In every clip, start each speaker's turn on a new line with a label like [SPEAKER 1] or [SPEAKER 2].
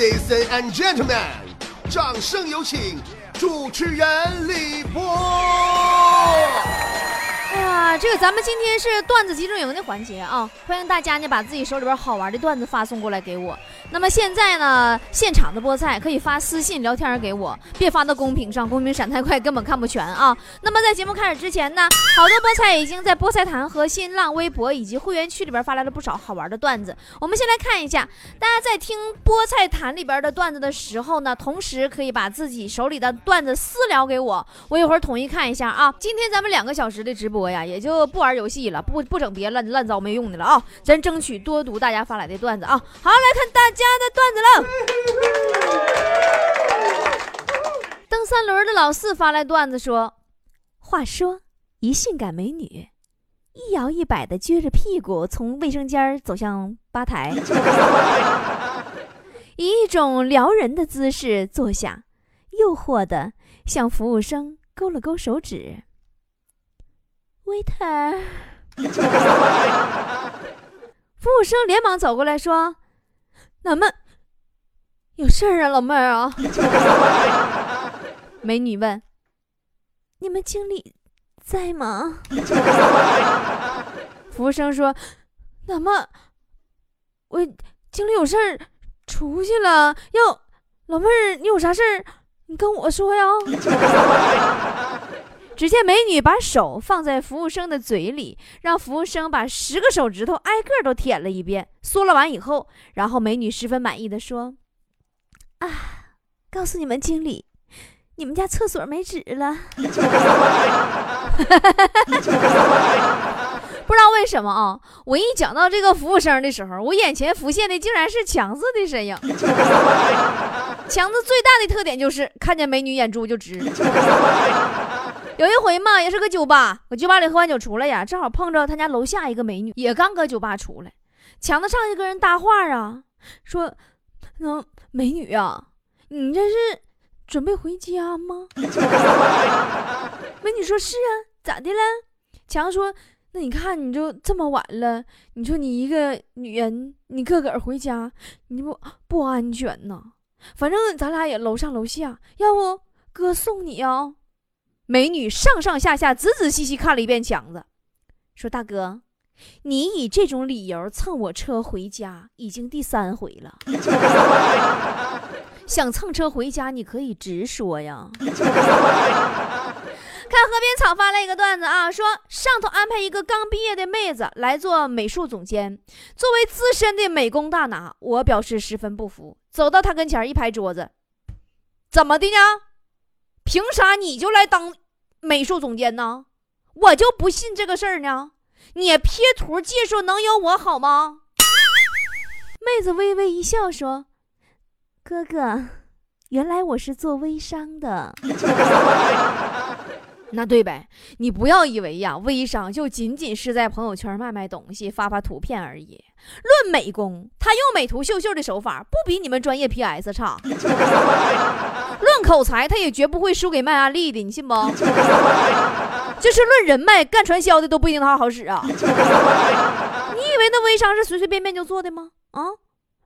[SPEAKER 1] Ladies and gentlemen，掌声有请主持人李波。
[SPEAKER 2] 啊，这个咱们今天是段子集中营的环节啊，欢迎大家呢把自己手里边好玩的段子发送过来给我。那么现在呢，现场的菠菜可以发私信聊天给我，别发到公屏上，公屏闪太快根本看不全啊。那么在节目开始之前呢，好多菠菜已经在菠菜坛和新浪微博以及会员区里边发来了不少好玩的段子。我们先来看一下，大家在听菠菜坛里边的段子的时候呢，同时可以把自己手里的段子私聊给我，我一会儿统一看一下啊。今天咱们两个小时的直播呀，也就不玩游戏了，不不整别乱乱糟没用的了啊，咱争取多读大家发来的段子啊。好，来看大家的段子了。蹬三轮的老四发来段子说：“话说，一性感美女，一摇一摆的撅着屁股从卫生间走向吧台，以一种撩人的姿势坐下，诱惑的向服务生勾了勾手指。Waiter，服务生连忙走过来说：‘哪么有事儿啊，老妹儿啊？’ 美女问：‘你们经理在吗？’ 服务生说：‘哪么我经理有事儿出去了。要老妹儿，你有啥事儿你跟我说呀。’只见美女把手放在服务生的嘴里，让服务生把十个手指头挨个都舔了一遍。嗦了完以后，然后美女十分满意的说：“啊，告诉你们经理，你们家厕所没纸了。” 不知道为什么啊，我一讲到这个服务生的时候，我眼前浮现的竟然是强子的身影。强子最大的特点就是看见美女眼珠就直。有一回嘛，也是个酒吧，搁酒吧里喝完酒出来呀，正好碰着他家楼下一个美女，也刚搁酒吧出来。强子上去跟人搭话啊，说：“那美女啊，你这是准备回家吗？” 美女说：“是啊，咋的了？”强说：“那你看，你就这么晚了，你说你一个女人，你自个个回家，你不不安全呐？反正咱俩也楼上楼下，要不哥送你啊？”美女上上下下仔仔细细看了一遍强子，说：“大哥，你以这种理由蹭我车回家，已经第三回了。想蹭车回家，你可以直说呀。”看河边草发了一个段子啊，说上头安排一个刚毕业的妹子来做美术总监，作为资深的美工大拿，我表示十分不服，走到他跟前一拍桌子：“怎么的呢？凭啥你就来当？”美术总监呢？我就不信这个事儿呢！你 P 图技术能有我好吗？妹子微微一笑说：“哥哥，原来我是做微商的。那对呗，你不要以为呀，微商就仅仅是在朋友圈卖卖东西、发发图片而已。论美工，他用美图秀秀的手法不比你们专业 PS 差。”论口才，他也绝不会输给卖安利的，你信不？就是论人脉，干传销的都不一定他好使啊！你以为那微商是随随便便就做的吗？啊，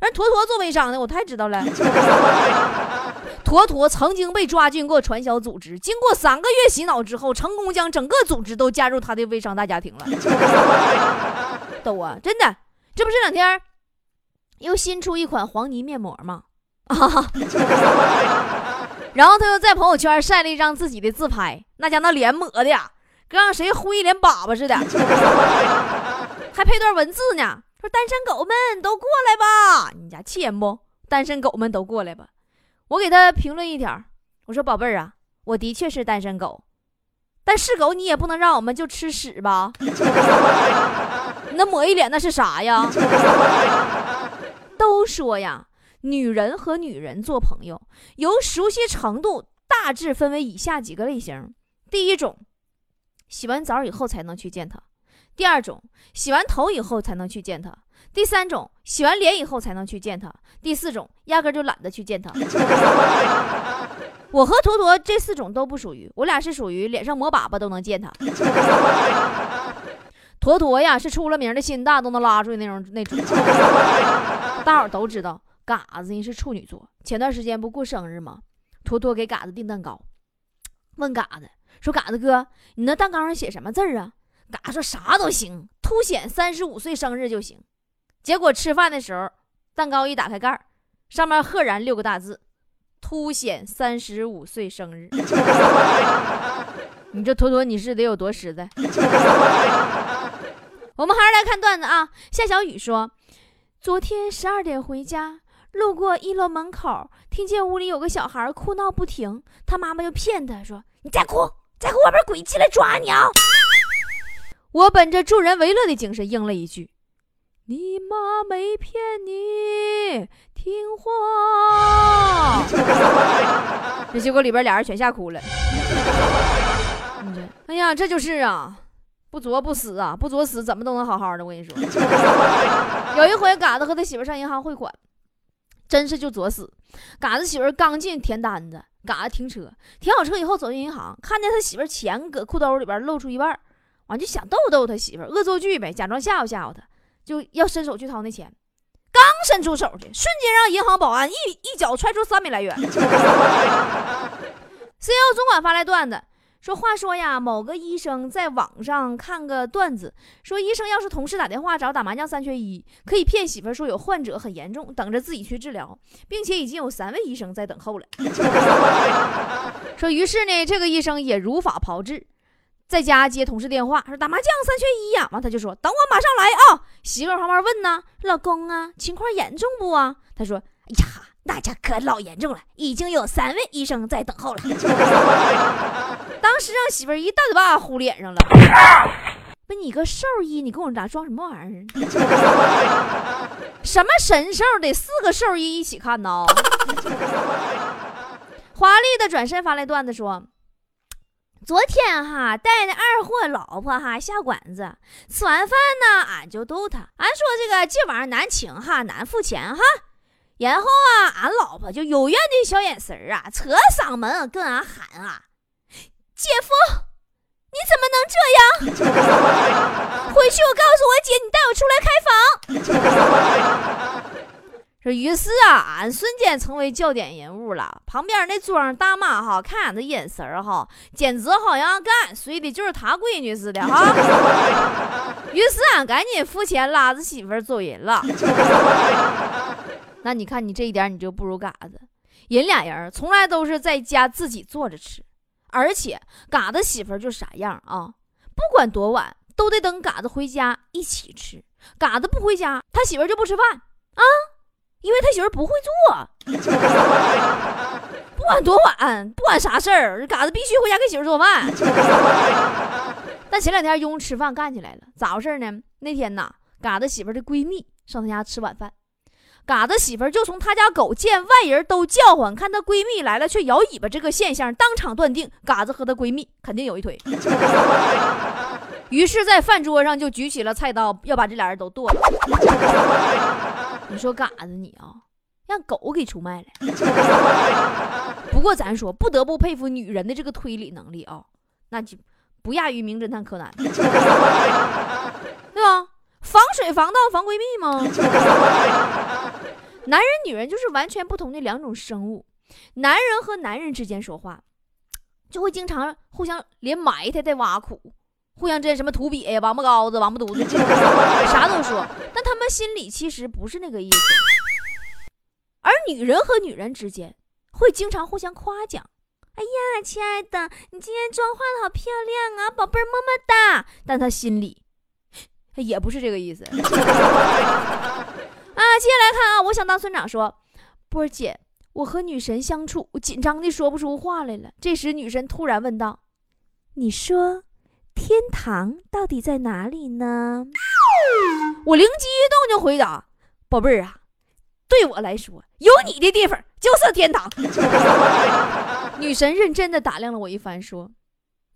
[SPEAKER 2] 人坨坨做微商的，我太知道了。坨坨曾经被抓进过传销组织，经过三个月洗脑之后，成功将整个组织都加入他的微商大家庭了。都啊，真的，这不这两天又新出一款黄泥面膜吗？啊！然后他又在朋友圈晒了一张自己的自拍，那家那脸抹的呀，跟让谁呼一脸粑粑似的，还配段文字呢，说单身狗们都过来吧，你家气人不？单身狗们都过来吧。我给他评论一条，我说宝贝儿啊，我的确是单身狗，但是狗你也不能让我们就吃屎吧？你 那抹一脸那是啥呀？都说呀。女人和女人做朋友，由熟悉程度大致分为以下几个类型：第一种，洗完澡以后才能去见他；第二种，洗完头以后才能去见他；第三种，洗完脸以后才能去见他；第四种，压根就懒得去见他。我和坨坨这四种都不属于，我俩是属于脸上抹粑粑都能见他。坨坨呀，是出了名的心大都能拉出去那种那种，大伙都知道。嘎子人是处女座，前段时间不过生日吗？坨坨给嘎子订蛋糕，问嘎子说：“嘎子哥，你那蛋糕上写什么字儿啊？”嘎子说：“啥都行，凸显三十五岁生日就行。”结果吃饭的时候，蛋糕一打开盖儿，上面赫然六个大字：“凸显三十五岁生日。”你这坨坨你是得有多实在？我们还是来看段子啊。夏小雨说：“昨天十二点回家。”路过一楼门口，听见屋里有个小孩哭闹不停，他妈妈就骗他说：“你再哭，再哭，外边鬼进来抓你啊！”我本着助人为乐的精神应了一句：“你妈没骗你，听话。”这结果里边俩人全吓哭了。哎呀，这就是啊，不作不死啊，不作死怎么都能好好的。我跟你说，有一回，嘎子和他媳妇上银行汇款。真是就作死！嘎子媳妇刚进填单子，嘎子停车，停好车以后走进银行，看见他媳妇钱搁裤兜里边露出一半，完就想逗逗他媳妇，恶作剧呗，假装吓唬吓唬他，就要伸手去掏那钱。刚伸出手去，瞬间让银行保安一一脚踹出三米来远。CEO 总管发来段子。说话说呀，某个医生在网上看个段子，说医生要是同事打电话找打麻将三缺一，可以骗媳妇说有患者很严重，等着自己去治疗，并且已经有三位医生在等候了。说于是呢，这个医生也如法炮制，在家接同事电话，说打麻将三缺一呀，完他就说等我马上来啊。媳妇旁边问呢，老公啊，情况严重不啊？他说，哎呀。那家可老严重了，已经有三位医生在等候了。当时让媳妇儿一大嘴巴呼脸上了。不，你个兽医，你跟我咋装什么玩意儿？什么神兽得四个兽医一起看呢？华丽的转身发来段子说：昨天哈带那二货老婆哈下馆子，吃完饭呢，俺就逗他，俺说这个这玩意儿难请哈，难付钱哈。然后啊，俺老婆就有怨的小眼神儿啊，扯嗓门跟俺喊啊：“姐夫，你怎么能这样？回去我告诉我姐，你带我出来开房。”说于是啊，俺瞬间成为焦点人物了。旁边那庄大妈哈，看俺的眼神儿哈，简直好像跟俺睡的就是他闺女似的哈。于是俺赶紧付钱，拉着媳妇走人了。那你看，你这一点你就不如嘎子。人俩人从来都是在家自己做着吃，而且嘎子媳妇就啥样啊？不管多晚，都得等嘎子回家一起吃。嘎子不回家，他媳妇就不吃饭啊，因为他媳妇不会做。不管多晚，不管啥事儿，嘎子必须回家给媳妇做饭。但前两天雍吃饭干起来了，咋回事呢？那天呐，嘎子媳妇的闺蜜上他家吃晚饭。嘎子媳妇儿就从他家狗见外人都叫唤，看她闺蜜来了却摇尾巴这个现象，当场断定嘎子和她闺蜜肯定有一腿。于是，在饭桌上就举起了菜刀，要把这俩人都剁了。你说嘎子你啊，让狗给出卖了。不过咱说，不得不佩服女人的这个推理能力啊，那就不亚于名侦探柯南，对吧？防水防盗防闺蜜吗？男人女人就是完全不同的两种生物。男人和男人之间说话，就会经常互相连埋汰带挖苦，互相之间什么土鳖呀、王八羔子、王八犊子，啥都说。但他们心里其实不是那个意思。而女人和女人之间会经常互相夸奖：“哎呀，亲爱的，你今天妆化的好漂亮啊，宝贝儿，么么哒。”但他心里。也不是这个意思！啊接下来看啊，我想当村长说，波儿姐，我和女神相处，我紧张的说不出话来了。这时女神突然问道：“你说，天堂到底在哪里呢？”我灵机一动就回答：“宝贝儿啊，对我来说，有你的地方就是天堂。”女神认真的打量了我一番，说：“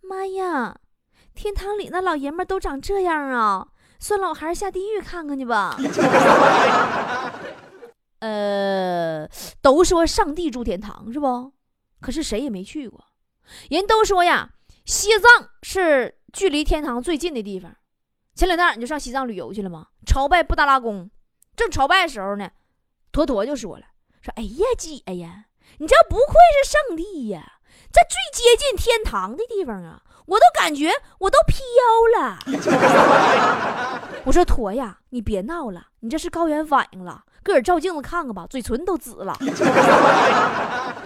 [SPEAKER 2] 妈呀，天堂里那老爷们都长这样啊！”算了，我还是下地狱看看去吧。呃，都说上帝住天堂是不？可是谁也没去过。人都说呀，西藏是距离天堂最近的地方。前两天你就上西藏旅游去了吗？朝拜布达拉宫，正朝拜的时候呢，坨坨就说了：“说哎呀姐呀，你这不愧是上帝呀，这最接近天堂的地方啊，我都感觉我都飘了。”我说：“坨呀，你别闹了，你这是高原反应了，个儿照镜子看看吧，嘴唇都紫了，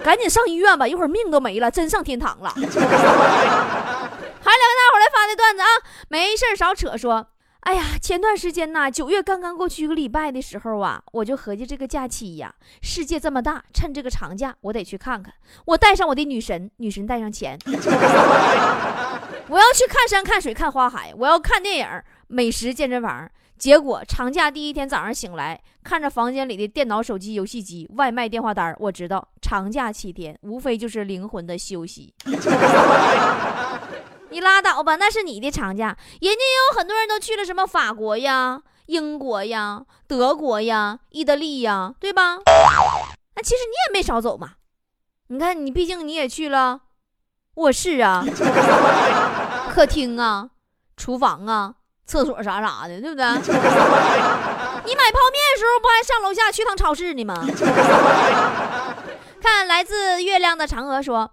[SPEAKER 2] 赶紧上医院吧，一会儿命都没了，真上天堂了。”还来个大伙来发的段子啊，没事少扯说。哎呀，前段时间呐，九月刚刚过去一个礼拜的时候啊，我就合计这个假期呀，世界这么大，趁这个长假，我得去看看。我带上我的女神，女神带上钱，我要去看山看水看花海，我要看电影美食健身房。结果长假第一天早上醒来，看着房间里的电脑、手机、游戏机、外卖、电话单，我知道长假七天，无非就是灵魂的休息。你拉倒吧，那是你的长假，人家也有很多人都去了什么法国呀、英国呀、德国呀、意大利呀，对吧？那其实你也没少走嘛。你看，你毕竟你也去了卧室啊、客厅啊、厨房啊、厕所啥啥的，对不对？你买泡面的时候不还上楼下去趟超市呢吗？看来自月亮的嫦娥说，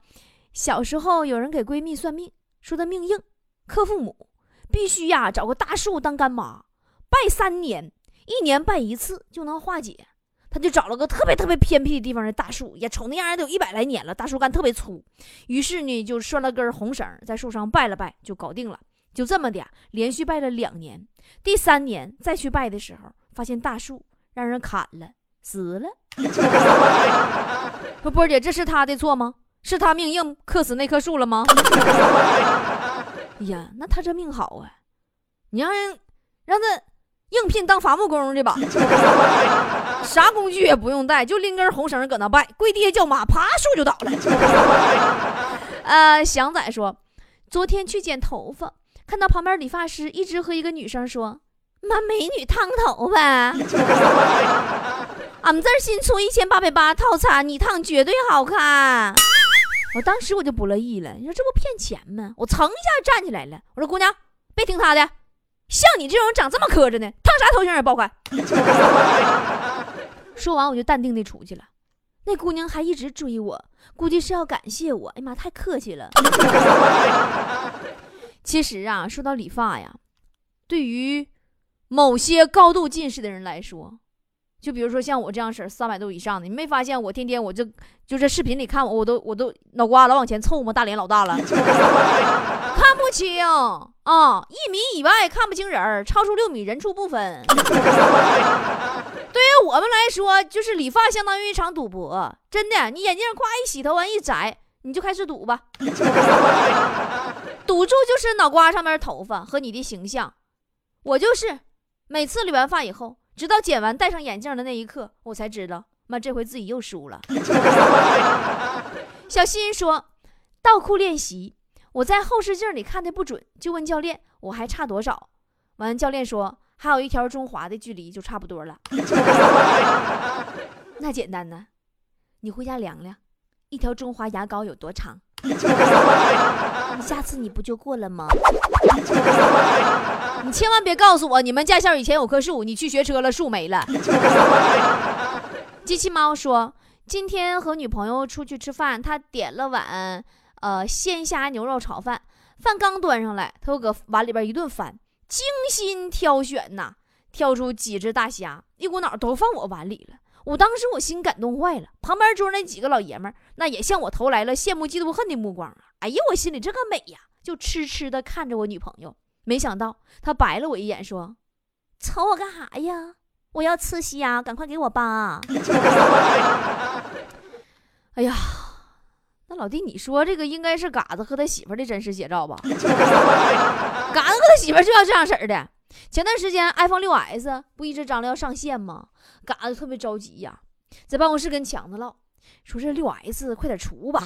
[SPEAKER 2] 小时候有人给闺蜜算命。说她命硬，克父母，必须呀找个大树当干妈，拜三年，一年拜一次就能化解。他就找了个特别特别偏僻的地方的大树，也瞅那样都有一百来年了，大树干特别粗。于是呢，就拴了根红绳，在树上拜了拜，就搞定了。就这么的，连续拜了两年，第三年再去拜的时候，发现大树让人砍了，死了。说波姐，这是他的错吗？是他命硬克死那棵树了吗？哎呀，那他这命好啊！你让人让他应聘当伐木工去吧，啥工具也不用带，就拎根红绳搁那拜，跪地下叫妈，啪，树就倒了。呃，祥仔说，昨天去剪头发，看到旁边理发师一直和一个女生说：“妈，美女烫头发。” 俺们这儿新出一千八百八套餐，你烫绝对好看。我当时我就不乐意了，你说这不骗钱吗？我噌一下站起来了，我说姑娘，别听他的，像你这种长这么磕碜的，烫啥头型也爆款。说完我就淡定的出去了，那姑娘还一直追我，估计是要感谢我。哎妈，太客气了。其实啊，说到理发呀，对于某些高度近视的人来说。就比如说像我这样式儿三百度以上的，你没发现我天天我就就这视频里看我，我都我都脑瓜老往前凑嘛，大脸老大了，看不清啊，一米以外看不清人儿，超出六米人畜不分。对于我们来说，就是理发相当于一场赌博，真的，你眼镜夸一洗头完一摘，你就开始赌吧，赌注就是脑瓜上面头发和你的形象。我就是每次理完发以后。直到剪完戴上眼镜的那一刻，我才知道，妈，这回自己又输了。小新说：“倒库练习，我在后视镜里看的不准，就问教练我还差多少。完，教练说还有一条中华的距离就差不多了。那简单呢，你回家量量，一条中华牙膏有多长？你下次你不就过了吗？”你千万别告诉我，你们驾校以前有棵树，你去学车了，树没了。机器猫说，今天和女朋友出去吃饭，他点了碗呃鲜虾牛肉炒饭，饭刚端上来，他又搁碗里边一顿翻，精心挑选呐，挑出几只大虾，一股脑都放我碗里了。我当时我心感动坏了，旁边桌那几个老爷们那也向我投来了羡慕嫉妒恨的目光啊！哎呀，我心里这个美呀，就痴痴的看着我女朋友。没想到她白了我一眼，说：“瞅我干啥呀？我要吃虾，赶快给我扒。” 哎呀，那老弟，你说这个应该是嘎子和他媳妇的真实写照吧？嘎子和他媳妇就要这样式儿的。前段时间 iPhone 六 S 不一直张罗要上线吗？嘎子特别着急呀，在办公室跟强子唠，说这六 S 快点出吧。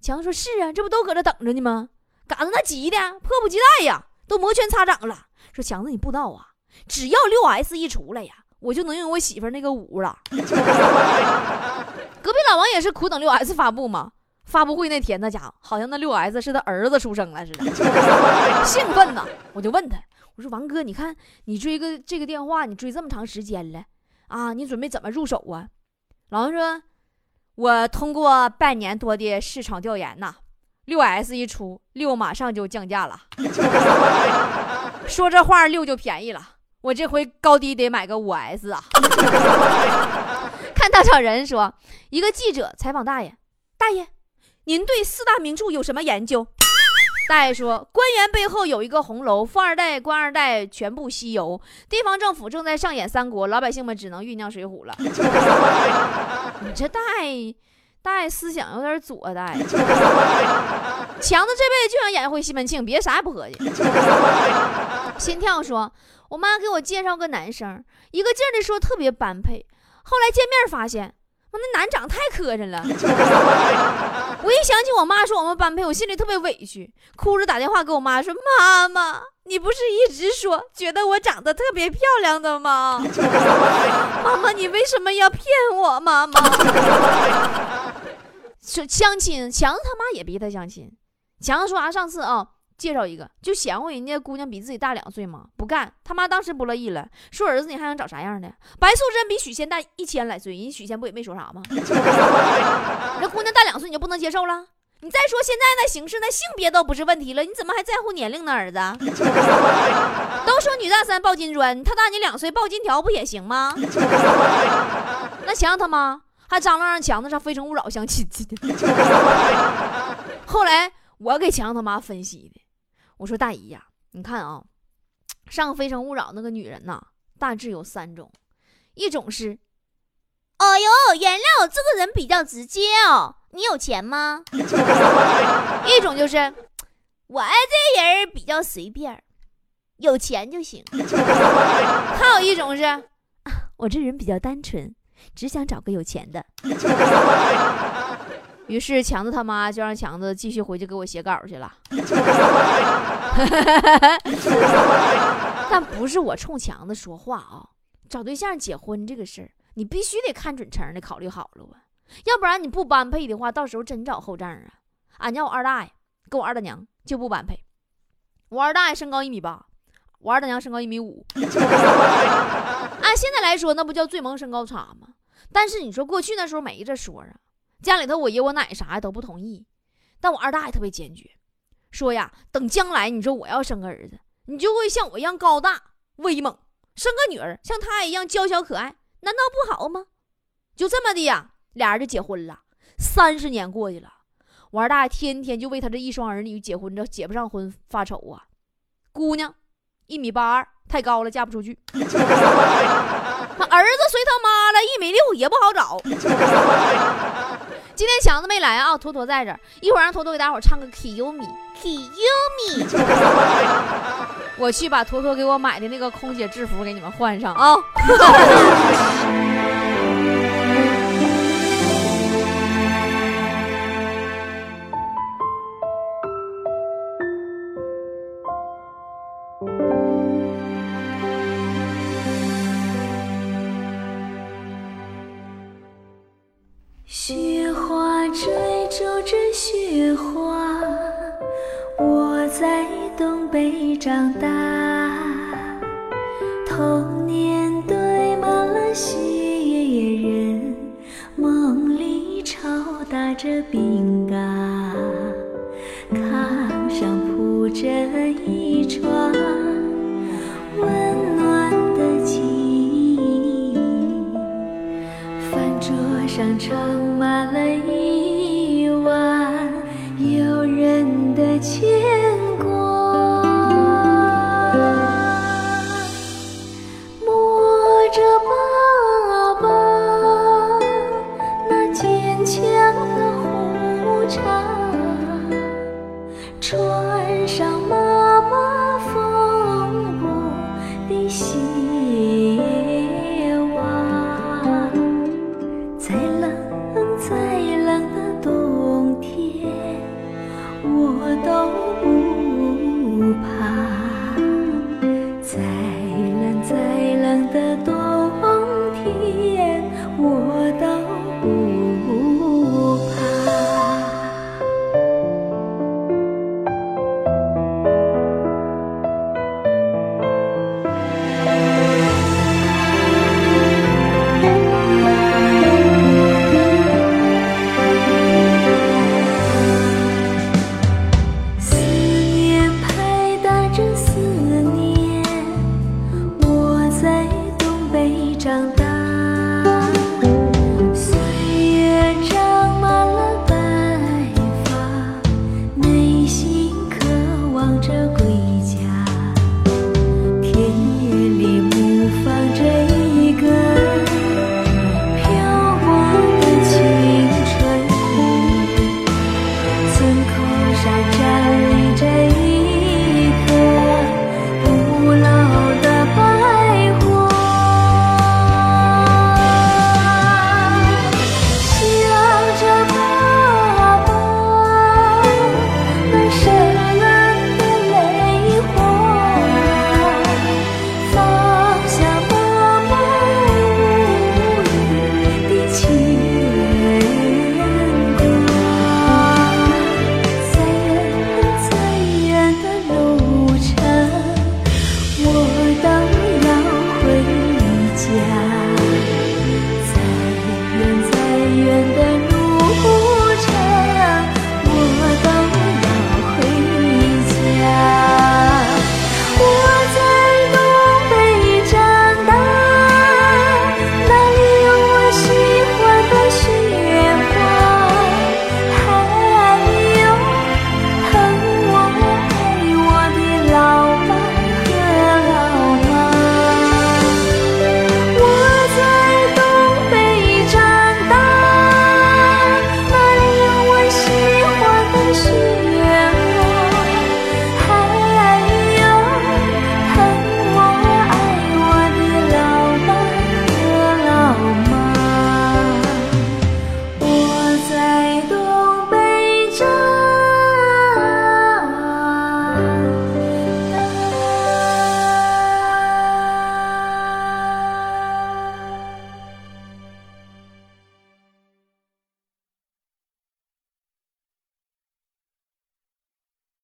[SPEAKER 2] 强子说：“是啊，这不都搁这等着呢吗？”嘎子那急的迫不及待呀。都摩拳擦掌了，说强子你不知道啊，只要六 S 一出来呀，我就能用我媳妇那个五了。隔壁老王也是苦等六 S 发布嘛，发布会那天那家伙好像那六 S 是他儿子出生了似的，兴奋呐！我就问他，我说王哥，你看你追个这个电话，你追这么长时间了啊，你准备怎么入手啊？老王说：“我通过半年多的市场调研呐，六 S 一出，六马上就降价了。说这话，六就便宜了。我这回高低得买个五 S 啊。”看到场人说，一个记者采访大爷：“大爷，您对四大名著有什么研究？”大爷说：“官员背后有一个红楼，富二代、官二代全部西游，地方政府正在上演三国，老百姓们只能酝酿水浒了。”你这大爷，大爷思想有点左，大爷。强子这辈子就想演一回西门庆，别啥也不合计。心跳说：“我妈给我介绍个男生，一个劲儿的说特别般配，后来见面发现。”那男长太磕碜了，我一想起我妈说我们般配，我心里特别委屈，哭着打电话给我妈说：“妈妈，你不是一直说觉得我长得特别漂亮的吗？妈妈，你为什么要骗我？妈妈，说相亲，强子他妈也逼他相亲，强子说啥？上次啊。”介绍一个，就嫌乎人家姑娘比自己大两岁吗？不干，他妈当时不乐意了，说儿子你还想找啥样的？白素贞比许仙大一千来岁，人许仙不也没说啥吗？那姑娘大两岁你就不能接受了？你再说现在那形势，那性别都不是问题了，你怎么还在乎年龄呢？儿子，都说女大三抱金砖，他大你两岁抱金条不也行吗？那强他妈还张罗让强子上《非诚勿扰》相亲去后来我给强他妈分析的。我说大姨呀，你看啊，上《非诚勿扰》那个女人呐，大致有三种，一种是，哎呦，原谅我这个人比较直接哦，你有钱吗？一种就是，我爱这人比较随便，有钱就行。还有一种是，我这人比较单纯，只想找个有钱的。于是强子他妈就让强子继续回去给我写稿去了。但不是我冲强子说话啊，找对象结婚这个事儿，你必须得看准成的考虑好了啊，要不然你不般配的话，到时候真找后账啊。俺家我二大爷跟我二大娘就不般配，我二大爷身高一米八，我二大娘身高一米五。按现在来说，那不叫最萌身高差吗？但是你说过去那时候没这说啊。家里头我爷我奶啥的都不同意，但我二大爷特别坚决，说呀，等将来你说我要生个儿子，你就会像我一样高大威猛；生个女儿像他一样娇小可爱，难道不好吗？就这么的呀，俩人就结婚了。三十年过去了，我二大爷天天就为他这一双儿女结婚这结不上婚发愁啊。姑娘一米八二，太高了，嫁不出去。儿子随他妈了，一米六也不好找。今天强子没来啊，坨坨在这儿，一会儿让坨坨给大伙唱个 Kiyumi，Kiyumi。我去把坨坨给我买的那个空姐制服给你们换上啊。
[SPEAKER 3] 这一串温暖的记忆，饭桌上盛满了